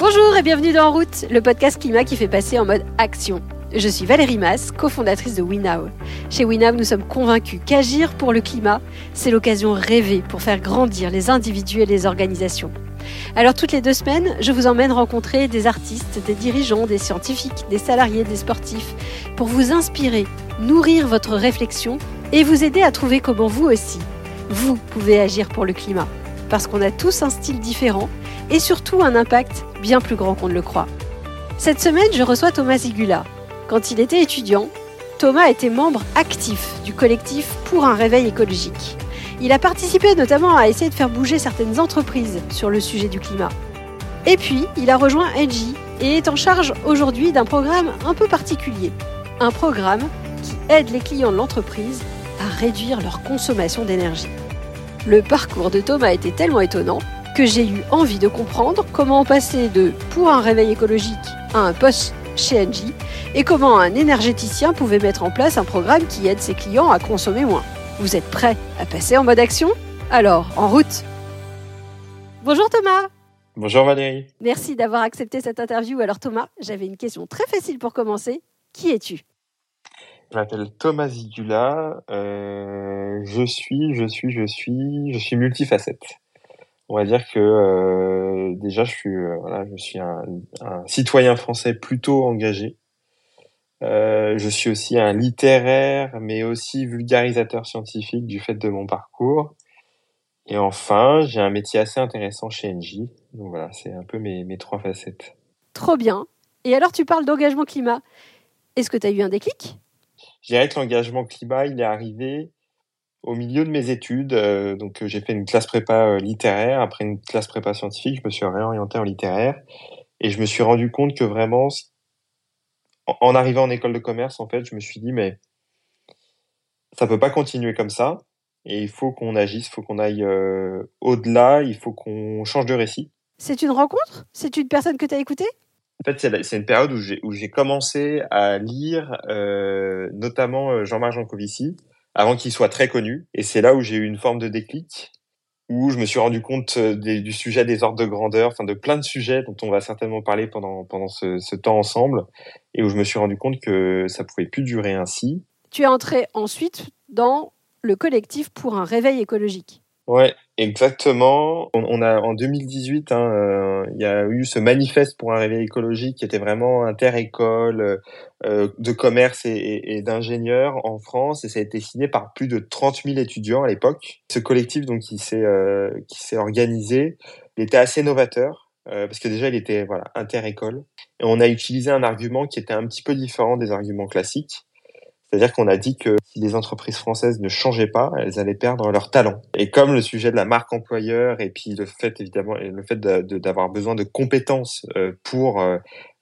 Bonjour et bienvenue dans En route, le podcast climat qui fait passer en mode action. Je suis Valérie Mass, cofondatrice de WeNow. Chez WeNow, nous sommes convaincus qu'agir pour le climat, c'est l'occasion rêvée pour faire grandir les individus et les organisations. Alors toutes les deux semaines, je vous emmène rencontrer des artistes, des dirigeants, des scientifiques, des salariés, des sportifs, pour vous inspirer, nourrir votre réflexion et vous aider à trouver comment vous aussi, vous pouvez agir pour le climat. Parce qu'on a tous un style différent et surtout un impact bien plus grand qu'on ne le croit. Cette semaine, je reçois Thomas Zigula. Quand il était étudiant, Thomas était membre actif du collectif pour un réveil écologique. Il a participé notamment à essayer de faire bouger certaines entreprises sur le sujet du climat. Et puis, il a rejoint Engie et est en charge aujourd'hui d'un programme un peu particulier. Un programme qui aide les clients de l'entreprise à réduire leur consommation d'énergie. Le parcours de Thomas était tellement étonnant que j'ai eu envie de comprendre comment passer de pour un réveil écologique à un poste chez Engie et comment un énergéticien pouvait mettre en place un programme qui aide ses clients à consommer moins. Vous êtes prêts à passer en mode action? Alors, en route Bonjour Thomas Bonjour Valérie Merci d'avoir accepté cette interview. Alors Thomas, j'avais une question très facile pour commencer. Qui es-tu? Je m'appelle Thomas Zigula. Euh, je suis, je suis, je suis, je suis multifacette on va dire que euh, déjà je suis euh, voilà, je suis un, un, citoyen français plutôt engagé. Euh, je suis aussi un littéraire, mais aussi vulgarisateur scientifique du fait de mon parcours. Et enfin, j'ai un métier assez intéressant chez Engie. Donc voilà, c'est un peu mes, mes trois facettes. Trop bien. Et alors, tu parles d'engagement climat. Est-ce que tu as eu un déclic? Je dirais que l'engagement climat, il est arrivé au milieu de mes études, euh, donc euh, j'ai fait une classe prépa euh, littéraire. Après une classe prépa scientifique, je me suis réorienté en littéraire. Et je me suis rendu compte que vraiment, en, arrivant en école de commerce, en fait, je me suis dit mais ça peut pas continuer comme ça. Et il faut qu'on agisse, il faut qu'on aille au-delà, il faut qu'on change de récit. C'est une rencontre? C'est une personne que tu as écoutée? En fait, c'est une période où j'ai commencé à lire notamment Jean-Marc Jancovici, avant qu'il soit très connu. Et c'est là où j'ai eu une forme de déclic, où je me suis rendu compte euh, du sujet des ordres de grandeur, enfin de plein de sujets dont on va certainement parler pendant, pendant ce, ce temps ensemble, et où je me suis rendu compte que ça pouvait plus durer ainsi. Tu es entré ensuite dans le collectif pour un réveil écologique. Ouais, exactement. On, a en 2018, hein, euh, il y a eu ce manifeste pour un réveil écologique qui était vraiment inter-école, euh, de commerce et, d'ingénieurs en France, et ça a été signé par plus de 30 000 étudiants à l'époque. Ce collectif, donc, qui s'est euh, qui s'est organisé, il était assez novateur parce que déjà, il était voilà inter-école, et on a utilisé un argument qui était un petit peu différent des arguments classiques. C'est-à-dire qu'on a dit que si les entreprises françaises ne changeaient pas, elles allaient perdre leur talent. Et comme le sujet de la marque employeur et puis le fait évidemment le fait d'avoir besoin de compétences euh, pour euh,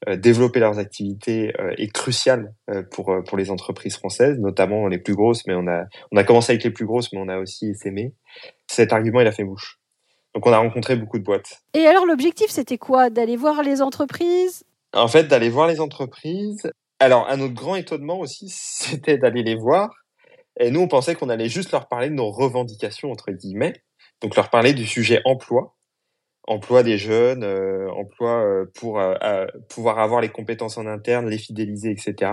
euh, développer leurs activités est crucial pour pour les entreprises françaises, notamment les plus grosses. Mais on a on a commencé avec les plus grosses, mais on a aussi essaimé. Cet argument il a fait mouche. Donc on a rencontré beaucoup de boîtes. Et alors l'objectif c'était quoi? D'aller voir les entreprises? En fait, d'aller voir les entreprises alors, un autre grand étonnement aussi, c'était d'aller les voir. Et nous, on pensait qu'on allait juste leur parler de nos revendications, entre guillemets. Donc, leur parler du sujet emploi, emploi des jeunes, euh, emploi euh, pour euh, pouvoir avoir les compétences en interne, les fidéliser, etc.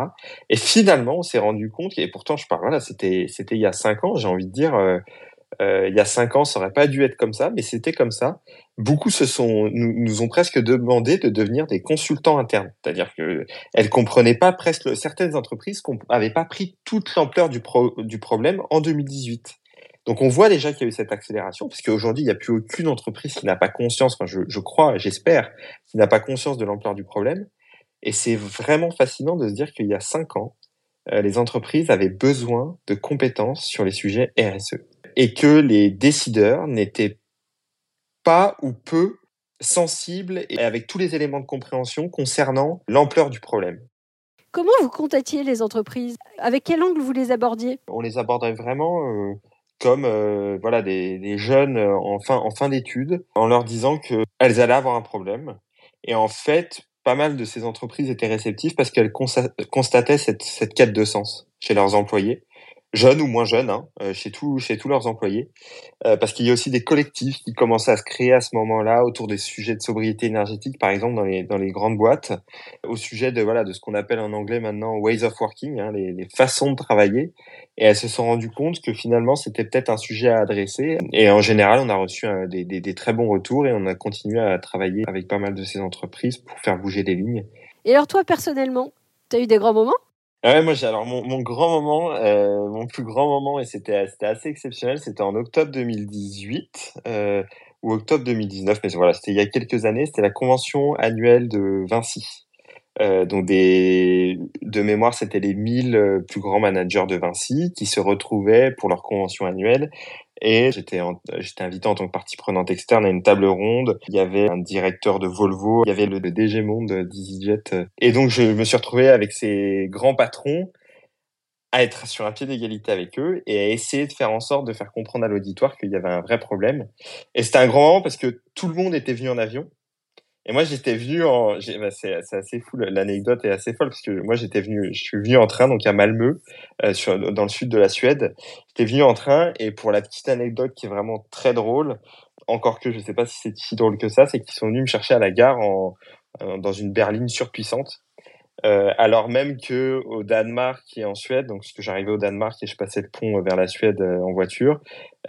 Et finalement, on s'est rendu compte, et pourtant, je parle, voilà, c'était, c'était il y a cinq ans, j'ai envie de dire, euh, il y a cinq ans, ça aurait pas dû être comme ça, mais c'était comme ça. Beaucoup se sont, nous, nous, ont presque demandé de devenir des consultants internes. C'est-à-dire que elles comprenaient pas presque certaines entreprises n'avait pas pris toute l'ampleur du, pro, du problème en 2018. Donc on voit déjà qu'il y a eu cette accélération, parce qu'aujourd'hui, il n'y a plus aucune entreprise qui n'a pas conscience, enfin je, je crois, j'espère, qui n'a pas conscience de l'ampleur du problème. Et c'est vraiment fascinant de se dire qu'il y a cinq ans, euh, les entreprises avaient besoin de compétences sur les sujets RSE et que les décideurs n'étaient pas ou peu sensibles et avec tous les éléments de compréhension concernant l'ampleur du problème. Comment vous contactiez les entreprises? Avec quel angle vous les abordiez? On les abordait vraiment euh, comme euh, voilà des, des, jeunes euh, en fin, en fin d'études, en leur disant qu'elles allaient avoir un problème. Et en fait, pas mal de ces entreprises étaient réceptives parce qu'elles constataient cette, cette quête de sens chez leurs employés jeunes ou moins jeunes, hein, euh, chez, tout, chez tous leurs employés, euh, parce qu'il y a aussi des collectifs qui commençaient à se créer à ce moment-là autour des sujets de sobriété énergétique, par exemple dans les, dans les grandes boîtes, au sujet de, voilà, de ce qu'on appelle en anglais maintenant ways of working, hein, les, les, façons de travailler, et elles se sont rendues compte que finalement c'était peut-être un sujet à adresser, et en général on a reçu des, des, des très bons retours et on a continué à travailler avec pas mal de ces entreprises pour faire bouger des lignes. Et alors toi personnellement, tu as eu des grands moments? Ouais, moi, j'ai alors mon, mon grand moment, euh, mon plus grand moment, et c'était c'était assez exceptionnel, c'était en octobre 2018 euh, ou octobre 2019, mais voilà, c'était il y a quelques années. C'était la convention annuelle de Vinci. Euh, donc des de mémoire, c'était les 1000 euh, plus grands managers de Vinci qui se retrouvaient pour leur convention annuelle et j'étais invité en tant que partie prenante externe à une table ronde. Il y avait un directeur de Volvo, il y avait le, DG Monde d'EasyJet. Et donc je me suis retrouvé avec ces grands patrons à être sur un pied d'égalité avec eux et à essayer de faire en sorte de faire comprendre à l'auditoire qu'il y avait un vrai problème. Et c'était un grand moment parce que tout le monde était venu en avion. Et moi, j'étais venu en, bah, c'est, assez fou, l'anecdote est assez folle parce que moi, j'étais venu, je suis venu en train, donc à Malmö, euh, sur, dans le sud de la Suède. J'étais venu en train et pour la petite anecdote qui est vraiment très drôle, encore que je sais pas si c'est si drôle que ça, c'est qu'ils sont venus me chercher à la gare en, dans une berline surpuissante. Euh, alors même que au Danemark et en Suède, donc parce que j'arrivais au Danemark et je passais le pont vers la Suède euh, en voiture,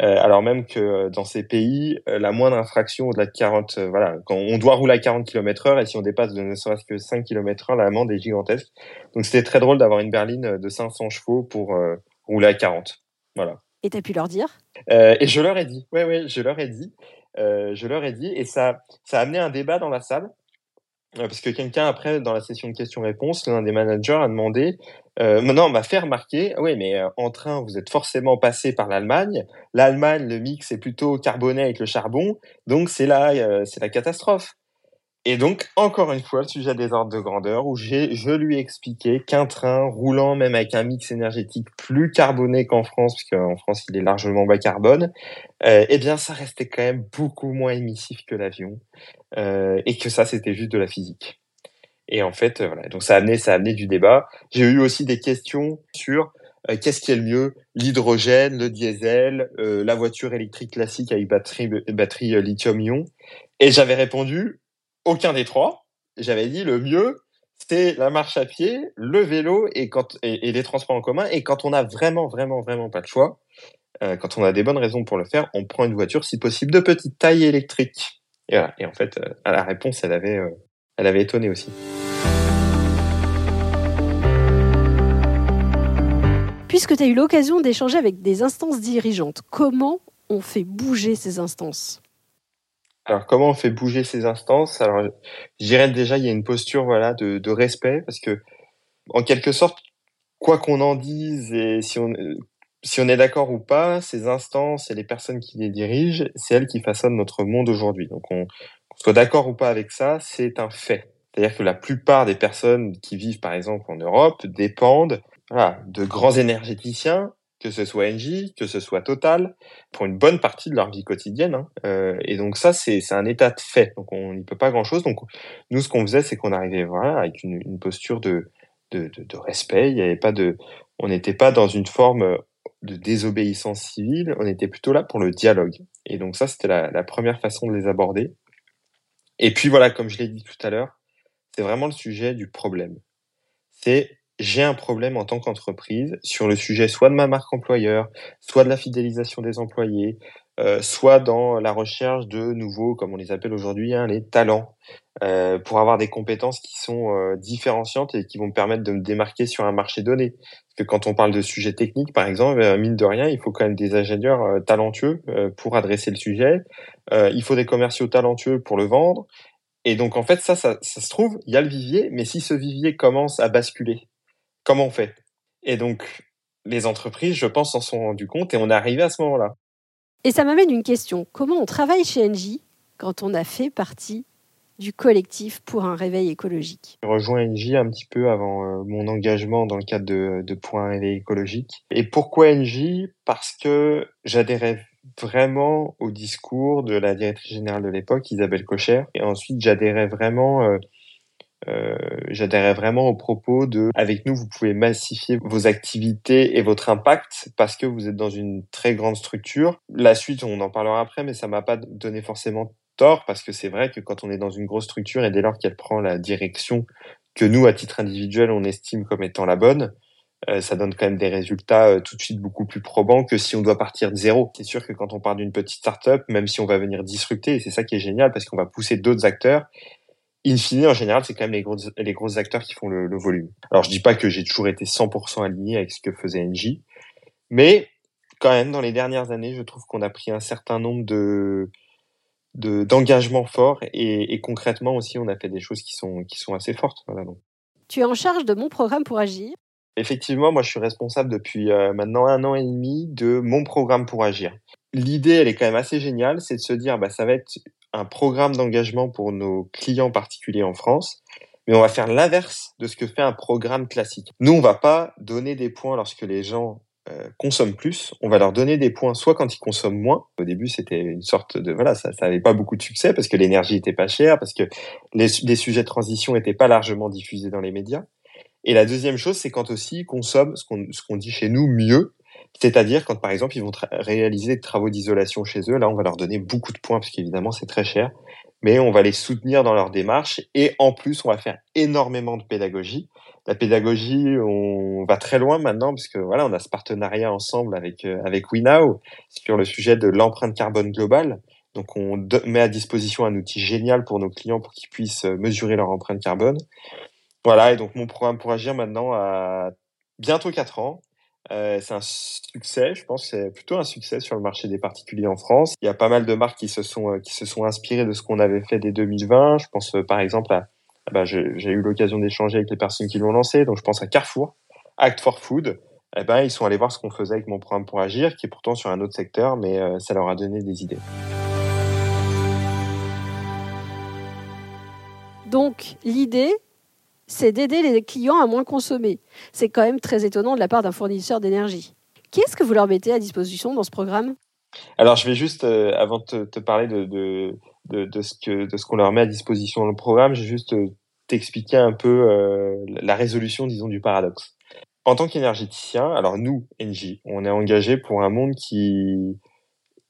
euh, alors même que dans ces pays, la moindre infraction au-delà de 40, voilà, quand on doit rouler à 40 km heure et si on dépasse de ne serait-ce que 5 km heure, l'amende est gigantesque. Donc c'était très drôle d'avoir une berline de 500 chevaux pour rouler à 40. Voilà. Et tu as pu leur dire? Et je leur ai dit, ouais, ouais, je leur ai dit, je leur ai dit, et ça, ça a amené un débat dans la salle parce que quelqu'un après dans la session de questions-réponses, l'un des managers a demandé, euh, maintenant on m'a fait remarquer, oui mais euh, en train vous êtes forcément passé par l'Allemagne, l'Allemagne le mix est plutôt carboné avec le charbon, donc c'est la euh, c'est la catastrophe. Et donc, encore une fois, le sujet des ordres de grandeur, où j'ai, je lui ai expliqué qu'un train roulant, même avec un mix énergétique plus carboné qu'en France, parce qu'en France, il est largement bas carbone, euh, eh bien, ça restait quand même beaucoup moins émissif que l'avion, euh, et que ça, c'était juste de la physique. Et en fait, euh, voilà. Donc, ça a amené, ça a du débat. J'ai eu aussi des questions sur euh, qu'est-ce qui est le mieux? L'hydrogène, le diesel, euh, la voiture électrique classique avec batterie, batterie lithium-ion. Et j'avais répondu, aucun des trois. J'avais dit le mieux, c'est la marche à pied, le vélo et, les transports en commun. Et quand on a vraiment, vraiment, vraiment pas de choix, euh, quand on a des bonnes raisons pour le faire, on prend une voiture, si possible, de petite taille électrique. Et en fait, euh, à la réponse, elle avait, euh, elle avait étonné aussi. Puisque tu as eu l'occasion d'échanger avec des instances dirigeantes, comment on fait bouger ces instances? Alors, comment on fait bouger ces instances? Alors, je dirais déjà, il y a une posture voilà de, de respect parce que, en quelque sorte, quoi qu'on en dise et si on si on est d'accord ou pas, ces instances et les personnes qui les dirigent, c'est elles qui façonnent notre monde aujourd'hui. Donc, on, soit d'accord ou pas avec ça, c'est un fait. C'est-à-dire que la plupart des personnes qui vivent, par exemple, en Europe, dépendent voilà, de grands énergéticiens que ce soit Engie, que ce soit Total, pour une bonne partie de leur vie quotidienne. Hein. Euh, et donc ça, c'est un état de fait. Donc on n'y peut pas grand-chose. Donc nous, ce qu'on faisait, c'est qu'on arrivait voilà avec une, posture de, respect. Il avait pas de, on n'était pas dans une forme de désobéissance civile. On était plutôt là pour le dialogue. Et donc ça, c'était la, la première façon de les aborder. Et puis voilà, comme je l'ai dit tout à l'heure, c'est vraiment le sujet du problème. C'est j'ai un problème en tant qu'entreprise sur le sujet soit de ma marque employeur, soit de la fidélisation des employés, euh, soit dans la recherche de nouveaux, comme on les appelle aujourd'hui, hein, les talents, euh, pour avoir des compétences qui sont euh, différenciantes et qui vont me permettre de me démarquer sur un marché donné. Parce que quand on parle de sujets techniques, par exemple, euh, mine de rien, il faut quand même des ingénieurs euh, talentueux euh, pour adresser le sujet. il faut des commerciaux talentueux pour le vendre. Et donc, en fait, ça, ça, ça se trouve, il y a le vivier, mais si ce vivier commence à basculer, comment on fait Et donc, les entreprises, je pense, s'en sont rendues compte et on est arrivé à ce moment-là. Et ça m'amène une question. Comment on travaille chez Engie quand on a fait partie du collectif pour un réveil écologique? J'ai rejoint Engie un petit peu avant euh, mon engagement dans le cadre de, de un réveil écologique. Et pourquoi Engie? Parce que j'adhérais vraiment au discours de la directrice générale de l'époque, Isabelle Cocher. Et ensuite, j'adhérais vraiment... Euh, euh, j'adhérais vraiment au propos de avec nous vous pouvez massifier vos activités et votre impact parce que vous êtes dans une très grande structure. La suite on en parlera après mais ça m'a pas donné forcément tort parce que c'est vrai que quand on est dans une grosse structure et dès lors qu'elle prend la direction que nous à titre individuel on estime comme étant la bonne, euh, ça donne quand même des résultats euh, tout de suite beaucoup plus probants que si on doit partir de zéro. C'est sûr que quand on part d'une petite startup, même si on va venir disrupter, et c'est ça qui est génial parce qu'on va pousser d'autres acteurs, in fine, en général, c'est quand même les gros, les gros acteurs qui font le, le volume. Alors, je dis pas que j'ai toujours été 100% aligné avec ce que faisait NJ, mais quand même, dans les dernières années, je trouve qu'on a pris un certain nombre de d'engagements forts et, et, concrètement aussi, on a fait des choses qui sont qui sont assez fortes. Voilà, donc. Tu es en charge de mon programme pour agir. Effectivement, moi, je suis responsable depuis euh, maintenant un an et demi de mon programme pour agir. L'idée, elle est quand même assez géniale, c'est de se dire, bah, ça va être un programme d'engagement pour nos clients particuliers en France, mais on va faire l'inverse de ce que fait un programme classique. Nous, on va pas donner des points lorsque les gens euh, consomment plus, on va leur donner des points soit quand ils consomment moins. Au début, c'était une sorte de voilà, ça, ça avait pas beaucoup de succès parce que l'énergie était pas chère, parce que les, sujets de transition étaient pas largement diffusés dans les médias. Et la deuxième chose, c'est quand aussi ils consomment ce qu'on ce qu'on dit chez nous mieux, c'est-à-dire quand par exemple ils vont réaliser des travaux d'isolation chez eux, là on va leur donner beaucoup de points parce qu'évidemment c'est très cher, mais on va les soutenir dans leur démarche et en plus on va faire énormément de pédagogie. La pédagogie, on va très loin maintenant parce que voilà, on a ce partenariat ensemble avec euh, avec WeNow sur le sujet de l'empreinte carbone globale. Donc on met à disposition un outil génial pour nos clients pour qu'ils puissent euh, mesurer leur empreinte carbone. Voilà, et donc mon programme pour agir maintenant a bientôt 4 ans. Euh, c'est un succès, je pense, c'est plutôt un succès sur le marché des particuliers en France. Il y a pas mal de marques qui se sont euh, qui se sont inspirées de ce qu'on avait fait dès 2020. Je pense euh, par exemple à, bah, j'ai eu l'occasion d'échanger avec les personnes qui l'ont lancé, donc je pense à Carrefour, Act for Food. Eh ben, ils sont allés voir ce qu'on faisait avec mon programme pour agir, qui est pourtant sur un autre secteur, mais ça leur a donné des idées. Donc l'idée, c'est d'aider les clients à moins consommer. C'est quand même très étonnant de la part d'un fournisseur d'énergie. Qu'est-ce que vous leur mettez à disposition dans ce programme? Alors, je vais juste, euh, avant de te, parler de, de, de, de ce qu'on leur met à disposition dans le programme, je vais juste euh, t'expliquer un peu euh, la résolution, disons, du paradoxe. En tant qu'énergéticien, alors nous, NJ, on est engagé pour un monde qui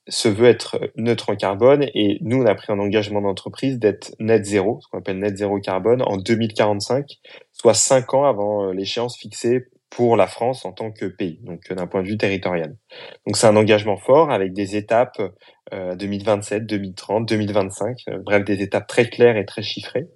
se veut être neutre en carbone et nous, on a pris un engagement d'entreprise d'être net zéro, ce qu'on appelle net zéro carbone, en 2045, soit cinq ans avant euh, l'échéance fixée pour la France en tant que pays, donc euh, d'un point de vue territorial. Donc c'est un engagement fort avec des étapes euh, 2027, 2030, 2025, bref des étapes très claires et très chiffrées.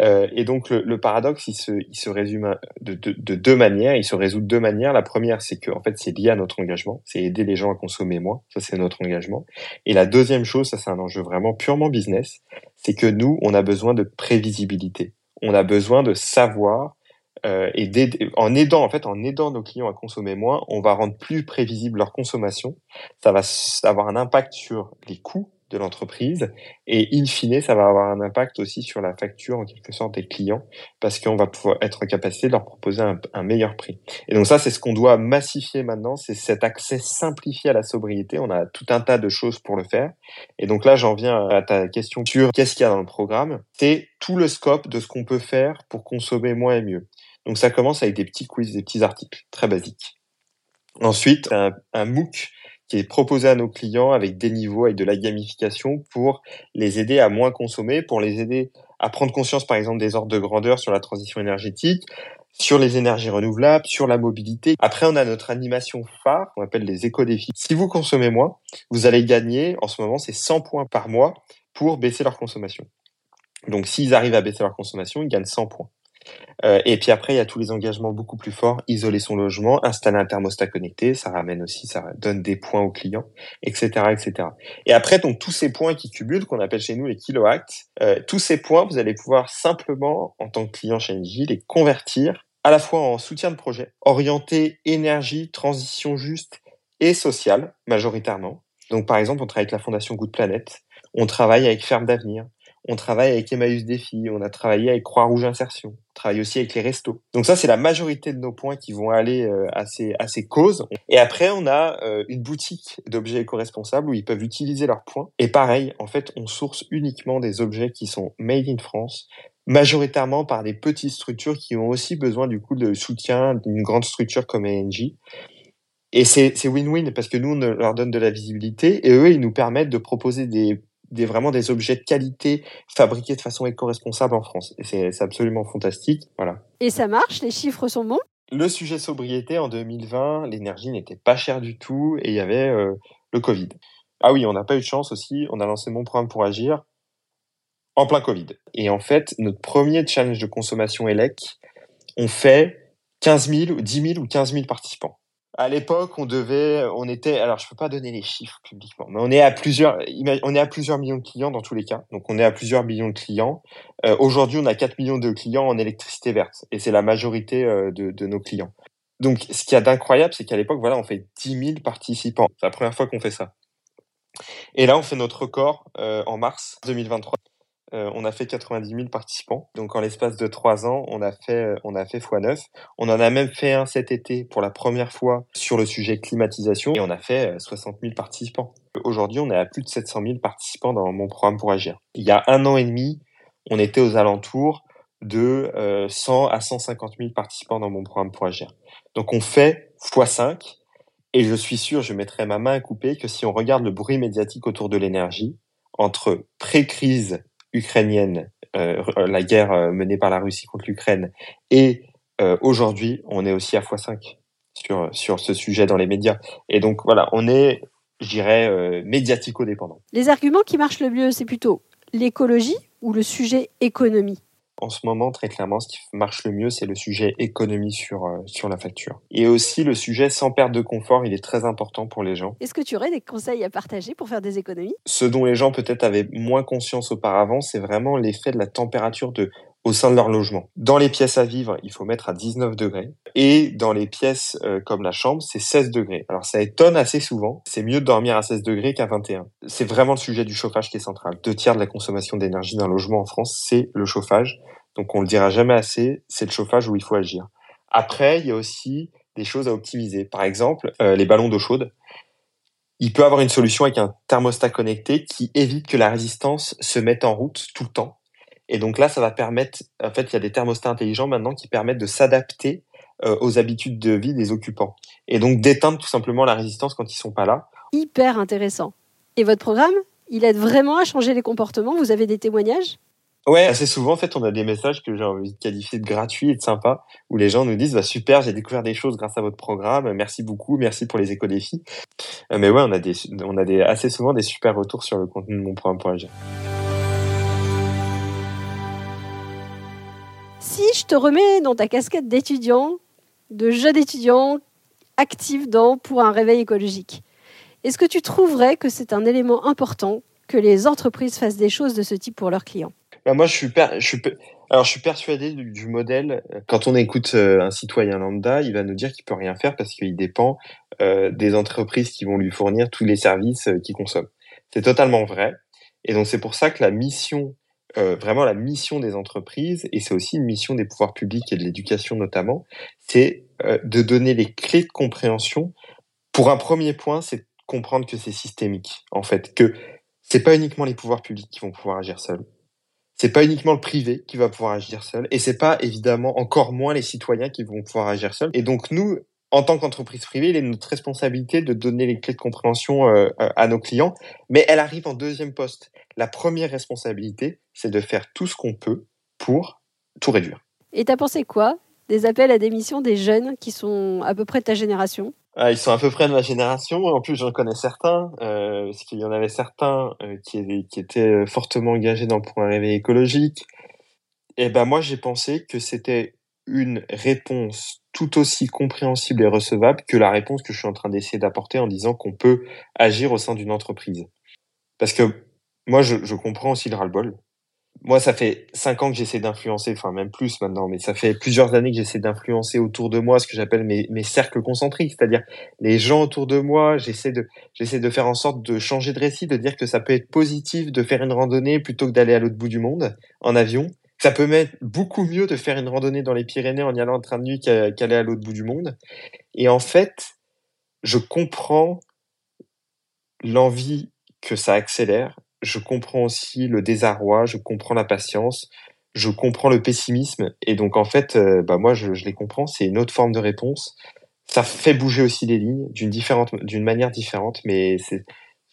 Euh, et donc le, le, paradoxe, il se, il se résume de, de, de, deux manières. Il se résout de deux manières. La première, c'est que en fait, c'est lié à notre engagement. C'est aider les gens à consommer moins. Ça, c'est notre engagement. Et la deuxième chose, ça, c'est un enjeu vraiment purement business. C'est que nous, on a besoin de prévisibilité. On a besoin de savoir euh, et en aidant en fait en aidant nos clients à consommer moins, on va rendre plus prévisible leur consommation. Ça va avoir un impact sur les coûts de l'entreprise. Et in fine, ça va avoir un impact aussi sur la facture en quelque sorte des clients parce qu'on va pouvoir être en capacité de leur proposer un, meilleur prix. Et donc ça, c'est ce qu'on doit massifier maintenant, c'est cet accès simplifié à la sobriété. On a tout un tas de choses pour le faire. Et donc là, j'en viens à ta question sur qu'est-ce qu'il y a dans le programme. C'est tout le scope de ce qu'on peut faire pour consommer moins et mieux. Donc ça commence avec des petits quiz, des petits articles très basiques. Ensuite, un, MOOC qui est proposé à nos clients avec des niveaux, avec de la gamification pour les aider à moins consommer, pour les aider à prendre conscience, par exemple, des ordres de grandeur sur la transition énergétique, sur les énergies renouvelables, sur la mobilité. Après, on a notre animation phare, qu'on appelle les éco-défis. Si vous consommez moins, vous allez gagner, en ce moment, c'est 100 points par mois pour baisser leur consommation. Donc, s'ils arrivent à baisser leur consommation, ils gagnent 100 points. Euh, et puis après, il y a tous les engagements beaucoup plus forts, isoler son logement, installer un thermostat connecté, ça ramène aussi, ça donne des points aux clients, etc., etc. Et après, donc tous ces points qui cumulent, qu'on appelle chez nous les kilowatts, euh, tous ces points, vous allez pouvoir simplement, en tant que client chez Engie, les convertir à la fois en soutien de projet, orienté énergie, transition juste et sociale, majoritairement. Donc par exemple, on travaille avec la Fondation Good Planet, on travaille avec Ferme d'Avenir, on travaille avec Emmaüs Défi, on a travaillé avec Croix-Rouge Insertion, on travaille aussi avec les restos. Donc ça, c'est la majorité de nos points qui vont aller euh, à, ces, à ces causes. Et après, on a euh, une boutique d'objets éco-responsables où ils peuvent utiliser leurs points. Et pareil, en fait, on source uniquement des objets qui sont made in France, majoritairement par des petites structures qui ont aussi besoin du coup de soutien d'une grande structure comme ANJ. Et c'est win-win parce que nous, on leur donne de la visibilité et eux, ils nous permettent de proposer des, des vraiment des objets de qualité fabriqués de façon éco-responsable en France. Et c'est absolument fantastique. Voilà. Et ça marche, les chiffres sont bons? Le sujet sobriété, en 2020, l'énergie n'était pas chère du tout et il y avait euh, le Covid. Ah oui, on n'a pas eu de chance aussi. On a lancé mon programme pour agir en plein Covid. Et en fait, notre premier challenge de consommation ELEC, on fait 15 000, 10 000 ou 15 000 participants. À l'époque, on devait, on était, alors je peux pas donner les chiffres publiquement, mais on est à plusieurs, on est à plusieurs millions de clients dans tous les cas. Donc on est à plusieurs millions de clients. Euh, Aujourd'hui, on a 4 millions de clients en électricité verte, et c'est la majorité euh, de, nos clients. Donc, ce qu'il y a d'incroyable, c'est qu'à l'époque, voilà, on fait 10 000 participants. C'est la première fois qu'on fait ça. Et là, on fait notre record euh, en mars 2023. Euh, on a fait 90 000 participants. Donc en l'espace de trois ans, on a fait euh, on a fait x9. On en a même fait un cet été pour la première fois sur le sujet climatisation et on a fait 60 000 participants. Aujourd'hui, on est à plus de 700 000 participants dans mon programme pour agir. Il y a un an et demi, on était aux alentours de 100 à 150 000 participants dans mon programme pour agir. Donc on fait x5 et je suis sûr, je mettrai ma main à couper que si on regarde le bruit médiatique autour de l'énergie, entre pré-crise ukrainienne, euh, la guerre euh, menée par la Russie contre l'Ukraine, et euh, aujourd'hui, on est aussi à x5 sur, sur ce sujet dans les médias. Et donc voilà, on est, je dirais, médiatico-dépendant. Les arguments qui marchent le mieux, c'est plutôt l'écologie ou le sujet économie? En ce moment, très clairement, ce qui marche le mieux, c'est le sujet économie sur, euh, sur la facture. Et aussi, le sujet sans perte de confort, il est très important pour les gens. Est-ce que tu aurais des conseils à partager pour faire des économies? Ce dont les gens peut-être avaient moins conscience auparavant, c'est vraiment l'effet de la température de au sein de leur logement. Dans les pièces à vivre, il faut mettre à 19 degrés. Et dans les pièces euh, comme la chambre, c'est 16 degrés. Alors ça étonne assez souvent. C'est mieux de dormir à 16 degrés qu'à 21. C'est vraiment le sujet du chauffage qui est central. Deux tiers de la consommation d'énergie d'un logement en France, c'est le chauffage. Donc on le dira jamais assez, c'est le chauffage où il faut agir. Après, il y a aussi des choses à optimiser. Par exemple, euh, les ballons d'eau chaude. Il peut avoir une solution avec un thermostat connecté qui évite que la résistance se mette en route tout le temps et donc là, ça va permettre, en fait, il y a des thermostats intelligents maintenant qui permettent de s'adapter euh, aux habitudes de vie des occupants. Et donc d'éteindre tout simplement la résistance quand ils sont pas là. Hyper intéressant. Et votre programme, il aide vraiment à changer les comportements? Vous avez des témoignages? Ouais, assez souvent, en fait, on a des messages que j'ai envie de qualifier de gratuits et de sympas, où les gens nous disent, bah, super, j'ai découvert des choses grâce à votre programme, merci beaucoup, merci pour les éco-défis. Euh, mais ouais, on a des, on a des, assez souvent des super retours sur le contenu de mon programme pour agir. Si je te remets dans ta casquette d'étudiant, de jeune étudiant actif dans pour un réveil écologique, est-ce que tu trouverais que c'est un élément important que les entreprises fassent des choses de ce type pour leurs clients? Bah, Moi, je suis, je alors, je suis persuadé du, modèle. Quand on écoute euh, un citoyen lambda, il va nous dire qu'il peut rien faire parce qu'il dépend euh, des entreprises qui vont lui fournir tous les services euh, qu'il consomme. C'est totalement vrai. Et donc, c'est pour ça que la mission euh, vraiment la mission des entreprises, et c'est aussi une mission des pouvoirs publics et de l'éducation notamment, c'est euh, de donner les clés de compréhension. Pour un premier point, c'est comprendre que c'est systémique, en fait, que c'est pas uniquement les pouvoirs publics qui vont pouvoir agir seuls. C'est pas uniquement le privé qui va pouvoir agir seul, et c'est pas évidemment encore moins les citoyens qui vont pouvoir agir seuls. Et donc nous, en tant qu'entreprise privée, il est notre responsabilité de donner les clés de compréhension euh, à nos clients, mais elle arrive en deuxième poste. La première responsabilité, c'est de faire tout ce qu'on peut pour tout réduire. Et t'as pensé quoi Des appels à démission des jeunes qui sont à peu près de ta génération? Ah, Ils sont à peu près de ma génération. En plus, j'en connais certains, euh, parce qu'il y en avait certains euh, qui, qui, étaient fortement engagés dans le point réveil écologique. Et ben moi, j'ai pensé que c'était une réponse tout aussi compréhensible et recevable que la réponse que je suis en train d'essayer d'apporter en disant qu'on peut agir au sein d'une entreprise. Parce que moi, je, comprends aussi le ras-le-bol. Moi, ça fait cinq ans que j'essaie d'influencer, enfin même plus maintenant, mais ça fait plusieurs années que j'essaie d'influencer autour de moi ce que j'appelle mes, cercles concentriques, c'est-à-dire les gens autour de moi. J'essaie de, j'essaie de faire en sorte de changer de récit, de dire que ça peut être positif de faire une randonnée plutôt que d'aller à l'autre bout du monde en avion ça peut mettre beaucoup mieux de faire une randonnée dans les Pyrénées en y allant en train de nuit qu'aller à l'autre bout du monde. Et en fait, je comprends l'envie que ça accélère. Je comprends aussi le désarroi. Je comprends la patience. je comprends le pessimisme et donc en fait, euh, bah moi je, je les comprends. C'est une autre forme de réponse. Ça fait bouger aussi les lignes d'une différente, d'une manière différente, mais c'est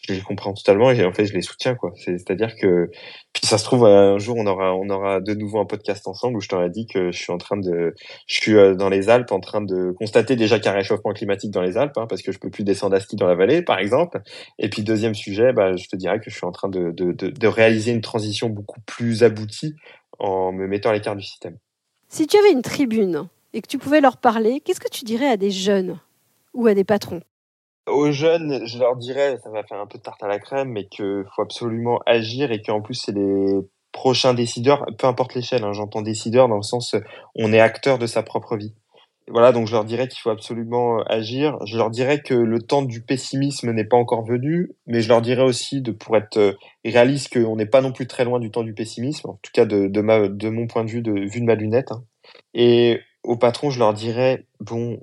je les comprends totalement et en fait je les soutiens quoi. C'est-à-dire que puis ça se trouve un jour on aura on aura de nouveau un podcast ensemble où je t'aurais dit que je suis en train de je suis euh, dans les Alpes en train de constater déjà qu'il y a un réchauffement climatique dans les Alpes hein, parce que je peux plus descendre à ski dans la vallée par exemple. Et puis deuxième sujet, bah, je te dirais que je suis en train de, de, de réaliser une transition beaucoup plus aboutie en me mettant à l'écart du système. Si tu avais une tribune et que tu pouvais leur parler, qu'est-ce que tu dirais à des jeunes ou à des patrons? Aux jeunes, je leur dirais, ça va faire un peu de tarte à la crème, mais qu'il faut absolument agir et qu'en plus, c'est les prochains décideurs, peu importe l'échelle, hein, j'entends décideur dans le sens, on est acteur de sa propre vie. Voilà, donc je leur dirais qu'il faut absolument agir. Je leur dirais que le temps du pessimisme n'est pas encore venu, mais je leur dirais aussi de pour être réaliste qu'on n'est pas non plus très loin du temps du pessimisme, en tout cas de, de, ma, de mon point de vue, de vue de ma lunette. Hein. Et au patron, je leur dirais, bon,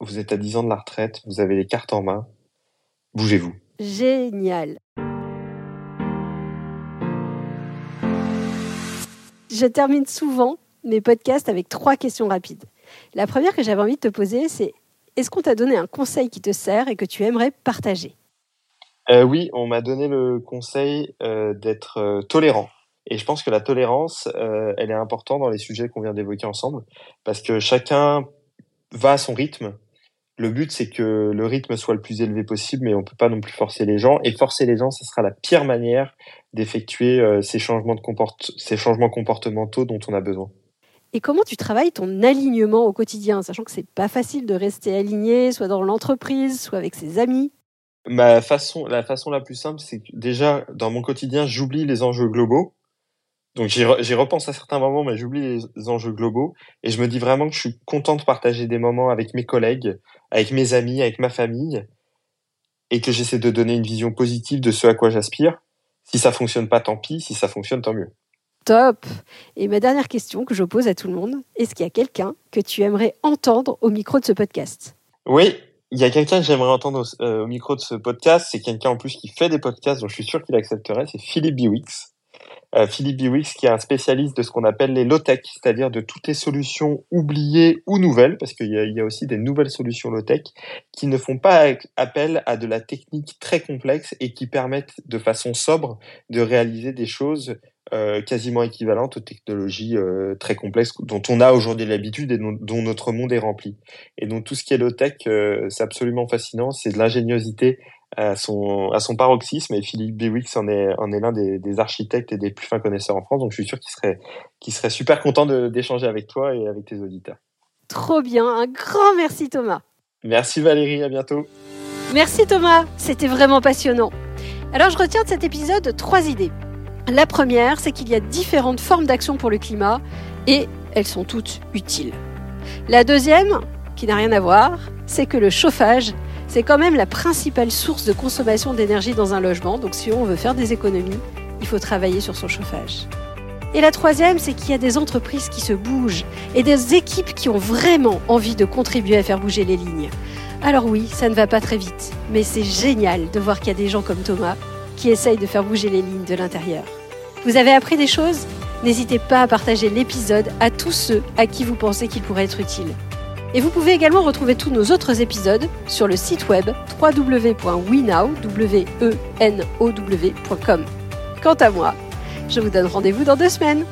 vous êtes à 10 ans de la retraite, vous avez les cartes en main, bougez-vous. Génial. Je termine souvent mes podcasts avec trois questions rapides. La première que j'avais envie de te poser, c'est est-ce qu'on t'a donné un conseil qui te sert et que tu aimerais partager? Euh, Oui, on m'a donné le conseil euh, d'être euh, tolérant. Et je pense que la tolérance, elle est importante dans les sujets qu'on vient d'évoquer ensemble, parce que chacun va à son rythme le but, c'est que le rythme soit le plus élevé possible, mais on peut pas non plus forcer les gens. Et forcer les gens, ce sera la pire manière d'effectuer euh, ces, changements de ces changements comportementaux dont on a besoin. Et comment tu travailles ton alignement au quotidien, sachant que c'est pas facile de rester aligné, soit dans l'entreprise, soit avec ses amis? Ma façon, la façon la plus simple, c'est que déjà dans mon quotidien, j'oublie les enjeux globaux donc j'y repense à certains moments, mais j'oublie les enjeux globaux. Et je me dis vraiment que je suis content de partager des moments avec mes collègues, avec mes amis, avec ma famille, et que j'essaie de donner une vision positive de ce à quoi j'aspire. Si ça fonctionne pas, tant pis. Si ça fonctionne, tant mieux. Top. Et ma dernière question que je pose à tout le monde, est-ce qu'il y a quelqu'un que tu aimerais entendre au micro de ce podcast? Oui, il y a quelqu'un que j'aimerais entendre au, euh, au, micro de ce podcast. C'est quelqu'un en plus qui fait des podcasts, donc je suis sûr qu'il accepterait. C'est Philippe Biwix. Euh, Philippe Biwix, qui est un spécialiste de ce qu'on appelle les low-tech, c'est-à-dire de toutes les solutions oubliées ou nouvelles, parce qu'il y, a aussi des nouvelles solutions low-tech qui ne font pas appel à de la technique très complexe et qui permettent de façon sobre de réaliser des choses euh, quasiment équivalentes aux technologies euh, très complexes dont on a aujourd'hui l'habitude et dont, notre monde est rempli. Et donc tout ce qui est low-tech, c'est absolument fascinant, c'est de l'ingéniosité à son, à son paroxysme et Philippe Biwix en est, en est l'un des, des, architectes et des plus fins connaisseurs en France. Donc je suis sûr qu'il serait, qu'il serait super content d'échanger avec toi et avec tes auditeurs. Trop bien, un grand merci Thomas. Merci Valérie, à bientôt. Merci Thomas, c'était vraiment passionnant. Alors je retiens de cet épisode trois idées. La première, c'est qu'il y a différentes formes d'action pour le climat et elles sont toutes utiles. La deuxième, qui n'a rien à voir, c'est que le chauffage c'est quand même la principale source de consommation d'énergie dans un logement. Donc si on veut faire des économies, il faut travailler sur son chauffage. Et la troisième, c'est qu'il y a des entreprises qui se bougent et des équipes qui ont vraiment envie de contribuer à faire bouger les lignes. Alors oui, ça ne va pas très vite, mais c'est génial de voir qu'il y a des gens comme Thomas qui essayent de faire bouger les lignes de l'intérieur. Vous avez appris des choses? N'hésitez pas à partager l'épisode à tous ceux à qui vous pensez qu'il pourrait être utile. Et vous pouvez également retrouver tous nos autres épisodes sur le site web www.wenow.com. Quant à moi, je vous donne rendez-vous dans deux semaines.